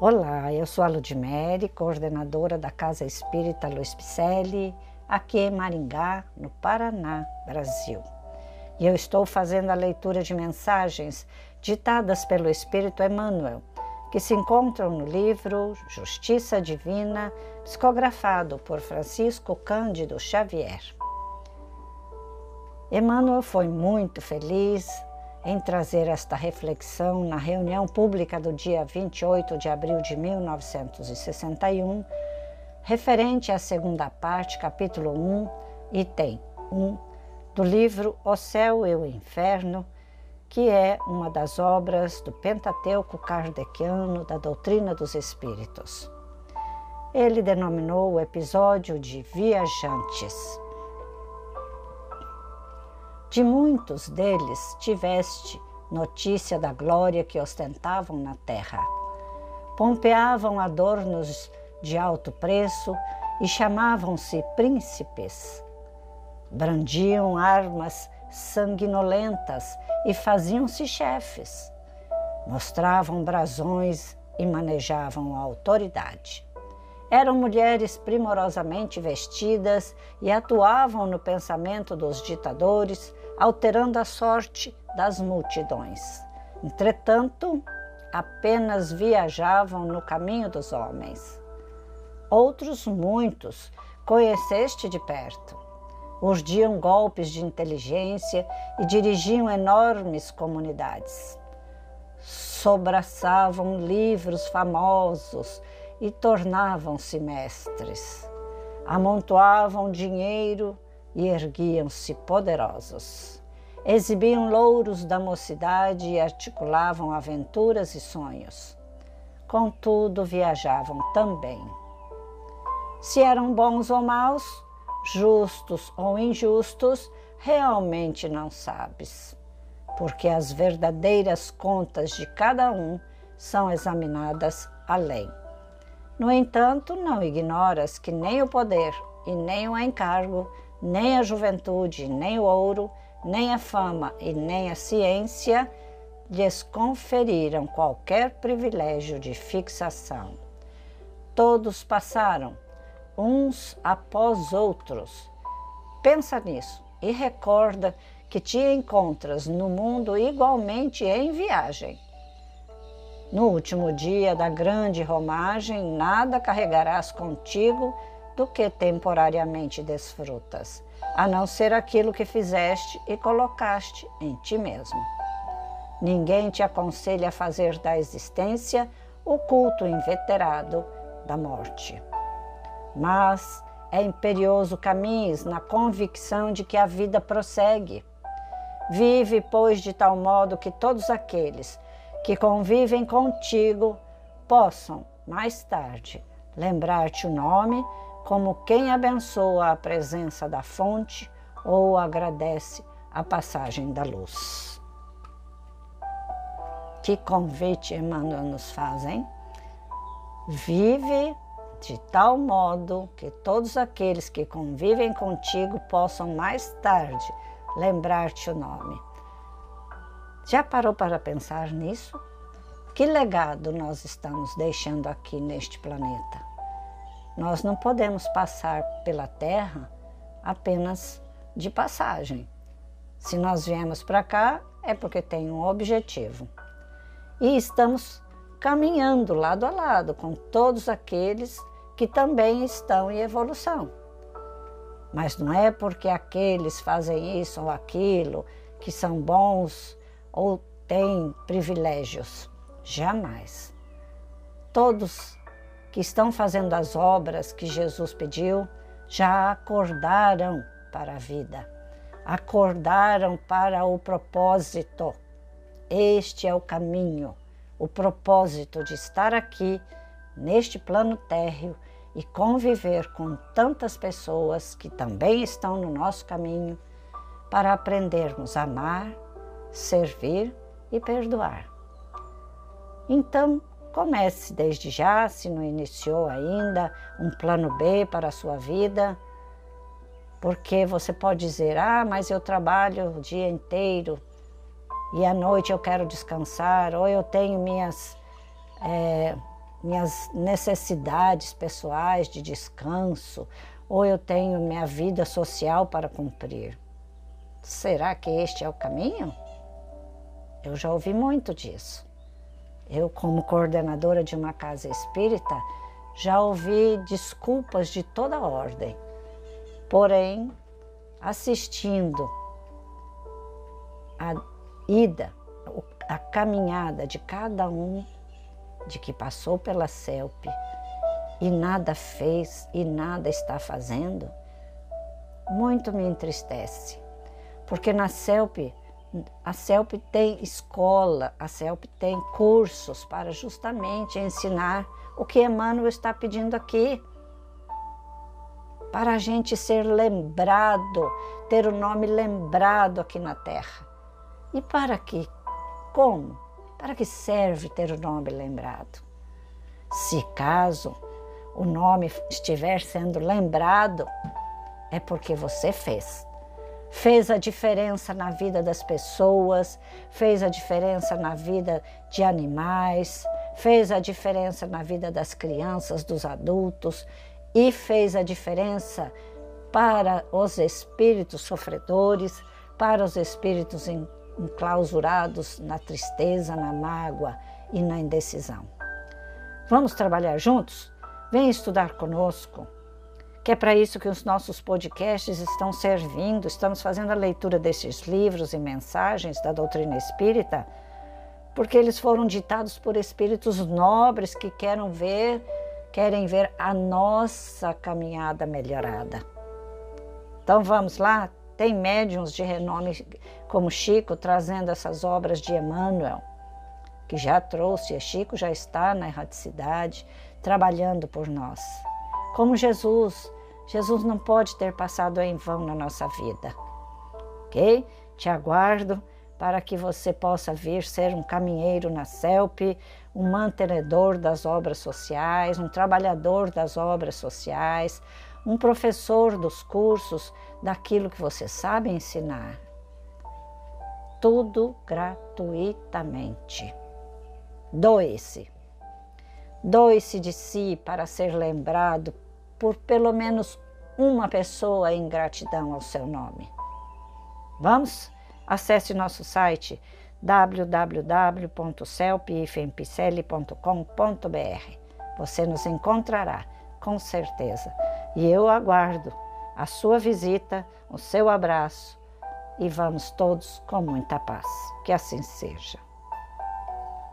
Olá, eu sou a Ludmere, coordenadora da Casa Espírita Luiz Picelli, aqui em Maringá, no Paraná, Brasil. E eu estou fazendo a leitura de mensagens ditadas pelo Espírito Emmanuel, que se encontram no livro Justiça Divina, psicografado por Francisco Cândido Xavier. Emmanuel foi muito feliz em trazer esta reflexão na reunião pública do dia 28 de abril de 1961, referente à segunda parte, capítulo 1, item 1, do livro O Céu e o Inferno, que é uma das obras do Pentateuco kardeciano da doutrina dos Espíritos. Ele denominou o episódio de Viajantes. De muitos deles tiveste notícia da glória que ostentavam na terra. Pompeavam adornos de alto preço e chamavam-se príncipes. Brandiam armas sanguinolentas e faziam-se chefes. Mostravam brasões e manejavam a autoridade. Eram mulheres primorosamente vestidas e atuavam no pensamento dos ditadores, alterando a sorte das multidões. Entretanto, apenas viajavam no caminho dos homens. Outros, muitos, conheceste de perto. Urdiam golpes de inteligência e dirigiam enormes comunidades. Sobraçavam livros famosos e tornavam-se mestres. Amontoavam dinheiro e erguiam-se poderosos. Exibiam louros da mocidade e articulavam aventuras e sonhos. Contudo, viajavam também. Se eram bons ou maus, justos ou injustos, realmente não sabes, porque as verdadeiras contas de cada um são examinadas além. No entanto, não ignoras que nem o poder e nem o encargo, nem a juventude, nem o ouro, nem a fama e nem a ciência lhes conferiram qualquer privilégio de fixação. Todos passaram, uns após outros. Pensa nisso e recorda que te encontras no mundo igualmente em viagem no último dia da grande romagem, nada carregarás contigo do que temporariamente desfrutas, a não ser aquilo que fizeste e colocaste em ti mesmo. Ninguém te aconselha a fazer da existência o culto inveterado da morte. Mas é imperioso caminhos na convicção de que a vida prossegue. Vive, pois, de tal modo que todos aqueles que convivem contigo possam, mais tarde, lembrar-te o nome como quem abençoa a presença da fonte ou agradece a passagem da luz. Que convite Emmanuel nos faz, hein? Vive de tal modo que todos aqueles que convivem contigo possam mais tarde lembrar-te o nome já parou para pensar nisso? Que legado nós estamos deixando aqui neste planeta? Nós não podemos passar pela Terra apenas de passagem. Se nós viemos para cá, é porque tem um objetivo. E estamos caminhando lado a lado com todos aqueles que também estão em evolução. Mas não é porque aqueles fazem isso ou aquilo, que são bons ou têm privilégios. Jamais. Todos que estão fazendo as obras que Jesus pediu já acordaram para a vida, acordaram para o propósito. Este é o caminho, o propósito de estar aqui neste plano térreo e conviver com tantas pessoas que também estão no nosso caminho para aprendermos a amar servir e perdoar. Então, comece desde já, se não iniciou ainda, um plano B para a sua vida, porque você pode dizer: ah, mas eu trabalho o dia inteiro e à noite eu quero descansar, ou eu tenho minhas é, minhas necessidades pessoais de descanso, ou eu tenho minha vida social para cumprir. Será que este é o caminho? Eu já ouvi muito disso. Eu, como coordenadora de uma casa espírita, já ouvi desculpas de toda ordem. Porém, assistindo a ida, a caminhada de cada um de que passou pela CELP e nada fez e nada está fazendo, muito me entristece. Porque na CELP, a CELP tem escola, a CELP tem cursos para justamente ensinar o que Emmanuel está pedindo aqui. Para a gente ser lembrado, ter o nome lembrado aqui na Terra. E para que? Como? Para que serve ter o nome lembrado? Se caso o nome estiver sendo lembrado, é porque você fez. Fez a diferença na vida das pessoas, fez a diferença na vida de animais, fez a diferença na vida das crianças, dos adultos e fez a diferença para os espíritos sofredores, para os espíritos enclausurados na tristeza, na mágoa e na indecisão. Vamos trabalhar juntos? Vem estudar conosco, que é para isso que os nossos podcasts estão servindo. Estamos fazendo a leitura desses livros e mensagens da doutrina espírita, porque eles foram ditados por espíritos nobres que querem ver, querem ver a nossa caminhada melhorada. Então vamos lá, tem médiums de renome como Chico trazendo essas obras de Emmanuel, que já trouxe, Chico já está na erraticidade, trabalhando por nós. Como Jesus, Jesus não pode ter passado em vão na nossa vida. Ok? Te aguardo para que você possa vir ser um caminheiro na CELP, um mantenedor das obras sociais, um trabalhador das obras sociais, um professor dos cursos daquilo que você sabe ensinar. Tudo gratuitamente. Doe-se. Doe-se de si para ser lembrado por pelo menos uma pessoa em gratidão ao seu nome. Vamos? Acesse nosso site www.celpifempicele.com.br. Você nos encontrará, com certeza. E eu aguardo a sua visita, o seu abraço e vamos todos com muita paz. Que assim seja.